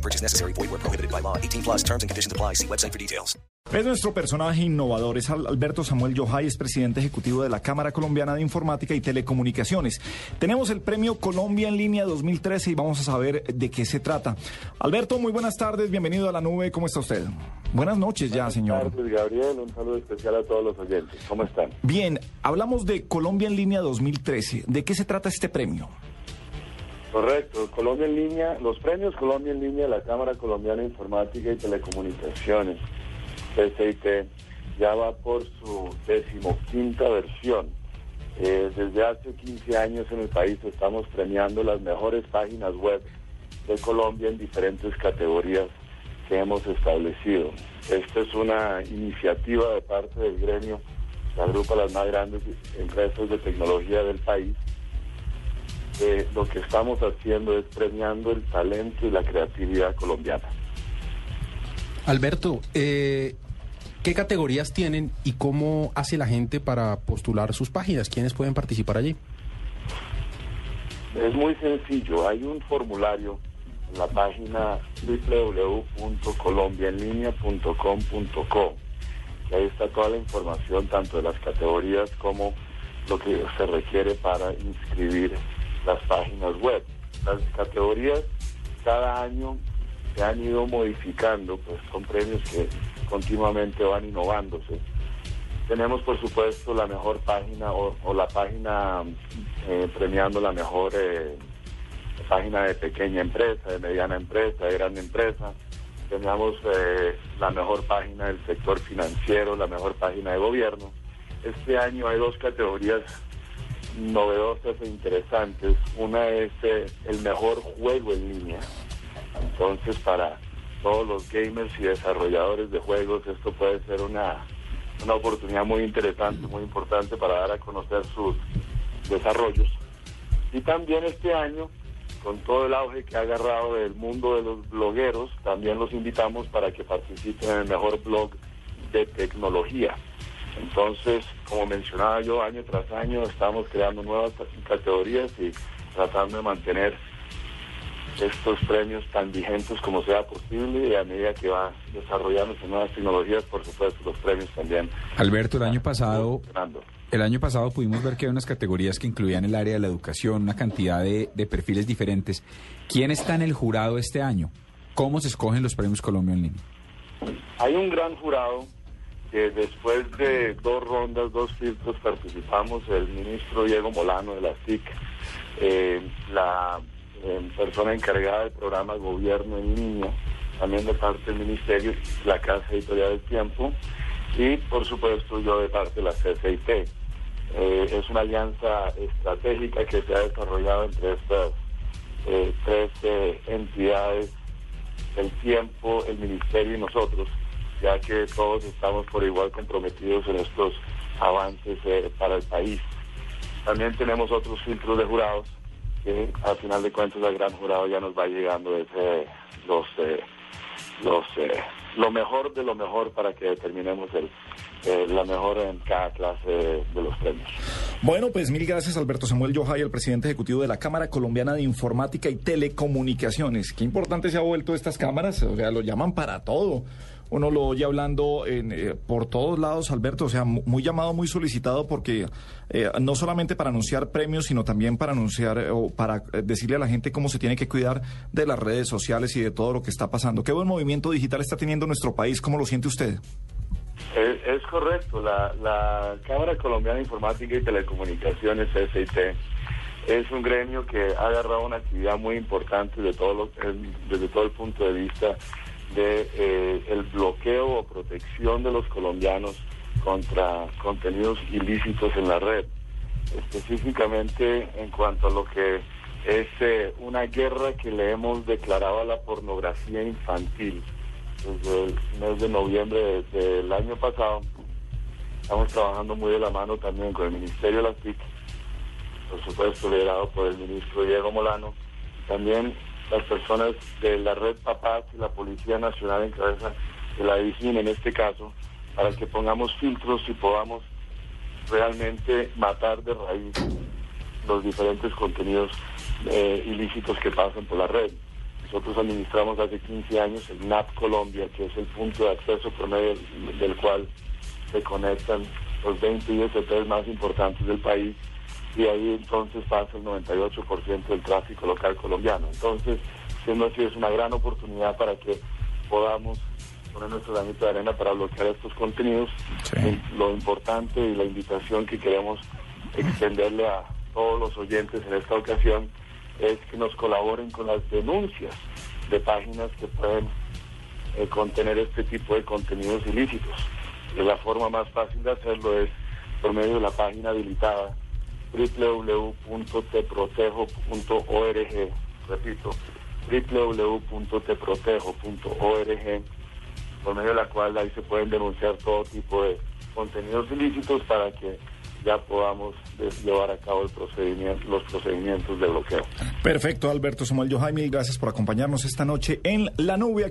No purchase necessary. Void where prohibited by law. 18 plus terms and conditions apply. See website for details. Es nuestro personaje innovador, es Al- Alberto Samuel Yohay, es presidente ejecutivo de la Cámara Colombiana de Informática y Telecomunicaciones. Tenemos el premio Colombia en línea 2013 y vamos a saber de qué se trata. Alberto, muy buenas tardes, bienvenido a la nube, ¿cómo está usted? Buenas noches ya, señor. Buenas tardes, Gabriel. Un saludo especial a todos los oyentes. ¿Cómo están? Bien, hablamos de Colombia en línea 2013. ¿De qué se trata este premio? Correcto. Colombia en línea, los premios Colombia en línea de la Cámara Colombiana de Informática y Telecomunicaciones, CCIT, ya va por su decimoquinta versión. Eh, desde hace 15 años en el país estamos premiando las mejores páginas web de Colombia en diferentes categorías que hemos establecido. Esta es una iniciativa de parte del gremio que agrupa las más grandes empresas de tecnología del país eh, lo que estamos haciendo es premiando el talento y la creatividad colombiana. Alberto, eh, ¿qué categorías tienen y cómo hace la gente para postular sus páginas? ¿Quiénes pueden participar allí? Es muy sencillo, hay un formulario en la página www.colombiaenlinea.com.co y ahí está toda la información tanto de las categorías como lo que se requiere para inscribir las páginas web. Las categorías cada año se han ido modificando, pues son premios que continuamente van innovándose. Tenemos, por supuesto, la mejor página o, la página eh, premiando la mejor eh, página de pequeña empresa, de mediana empresa, de gran empresa. Tenemos eh, la mejor página del sector financiero, la mejor página de gobierno. Este año hay dos categorías novedosas e interesantes. Una es eh, el mejor juego en línea. Entonces, para todos los gamers y desarrolladores de juegos, esto puede ser una, una oportunidad muy interesante, muy importante para dar a conocer sus desarrollos. Y también este año, con todo el auge que ha agarrado del mundo de los blogueros, también los invitamos para que participen en el mejor blog de tecnología. Entonces, como mencionaba yo, año tras año estamos creando nuevas categorías y tratando de mantener estos premios tan vigentes como sea posible y a medida que va desarrollándose nuevas tecnologías, por supuesto, los premios también. Alberto, el año pasado, el año pasado pudimos ver que hay unas categorías que incluían el área de la educación, una cantidad de, de perfiles diferentes. ¿Quién está en el jurado este año? ¿Cómo se escogen los premios Colombia en línea? Hay un gran jurado que después de dos rondas, dos filtros, participamos el ministro Diego Molano de la SIC, eh, la eh, persona encargada del programa Gobierno en Línea, también de parte del Ministerio, la Casa Editorial del Tiempo, y por supuesto yo de parte de la CCIT. Eh, es una alianza estratégica que se ha desarrollado entre estas tres entidades, el tiempo, el Ministerio y nosotros, ya que todos estamos por igual comprometidos en estos avances eh, para el país. También tenemos otros filtros de jurados que al final de cuentas el gran jurado ya nos va llegando los, eh, los eh, lo mejor de lo mejor para que determinemos el, eh, la mejor en cada clase de, los premios. Bueno, pues mil gracias Alberto Samuel Yohay, el presidente ejecutivo de la Cámara Colombiana de Informática y Telecomunicaciones. Qué importante se ha vuelto estas cámaras, o sea, lo llaman para todo. Uno lo oye hablando en, eh, por todos lados, Alberto, o sea, mu- muy llamado, muy solicitado porque eh, no solamente para anunciar premios, sino también para anunciar eh, o para eh, decirle a la gente cómo se tiene que cuidar de las redes sociales y de todo lo que está pasando. Qué buen movimiento digital está teniendo nuestro país, ¿cómo lo siente usted? Es, correcto, la, Cámara Colombiana de Informática y Telecomunicaciones, SIT, es un gremio que ha agarrado una actividad muy importante de todo lo- desde todo el punto de vista de eh, el bloqueo o protección de los colombianos contra contenidos ilícitos en la red. Específicamente en cuanto a lo que es eh, una guerra que le hemos declarado a la pornografía infantil. desde el mes de noviembre de- del año pasado. Estamos trabajando muy de la mano también con el Ministerio de las TIC, por supuesto liderado por el ministro Diego Molano, también las personas de la red Papás y la Policía Nacional en cabeza de la DICIN en este caso, para que pongamos filtros y podamos realmente matar de raíz los diferentes contenidos eh, ilícitos que pasan por la red. Nosotros administramos hace 15 años el NAP Colombia, que es el punto de acceso por medio del cual se conectan los 20 ISPs más importantes del país y ahí entonces pasa el 98% del tráfico local colombiano. Entonces, siendo así, es una gran oportunidad para que podamos poner nuestro granito de arena para bloquear estos contenidos. Sí. Lo importante y la invitación que queremos extenderle a todos los oyentes en esta ocasión es que nos colaboren con las denuncias de páginas que pueden eh, contener este tipo de contenidos ilícitos. Y la forma más fácil de hacerlo es por medio de la página habilitada www.teprotejo.org. Repito, www.teprotejo.org, por medio de la cual ahí se pueden denunciar todo tipo de contenidos ilícitos para que ya podamos llevar a cabo el procedimiento, los procedimientos de bloqueo. Perfecto, Alberto Samuel Yohai, mil gracias por acompañarnos esta noche en La Nube.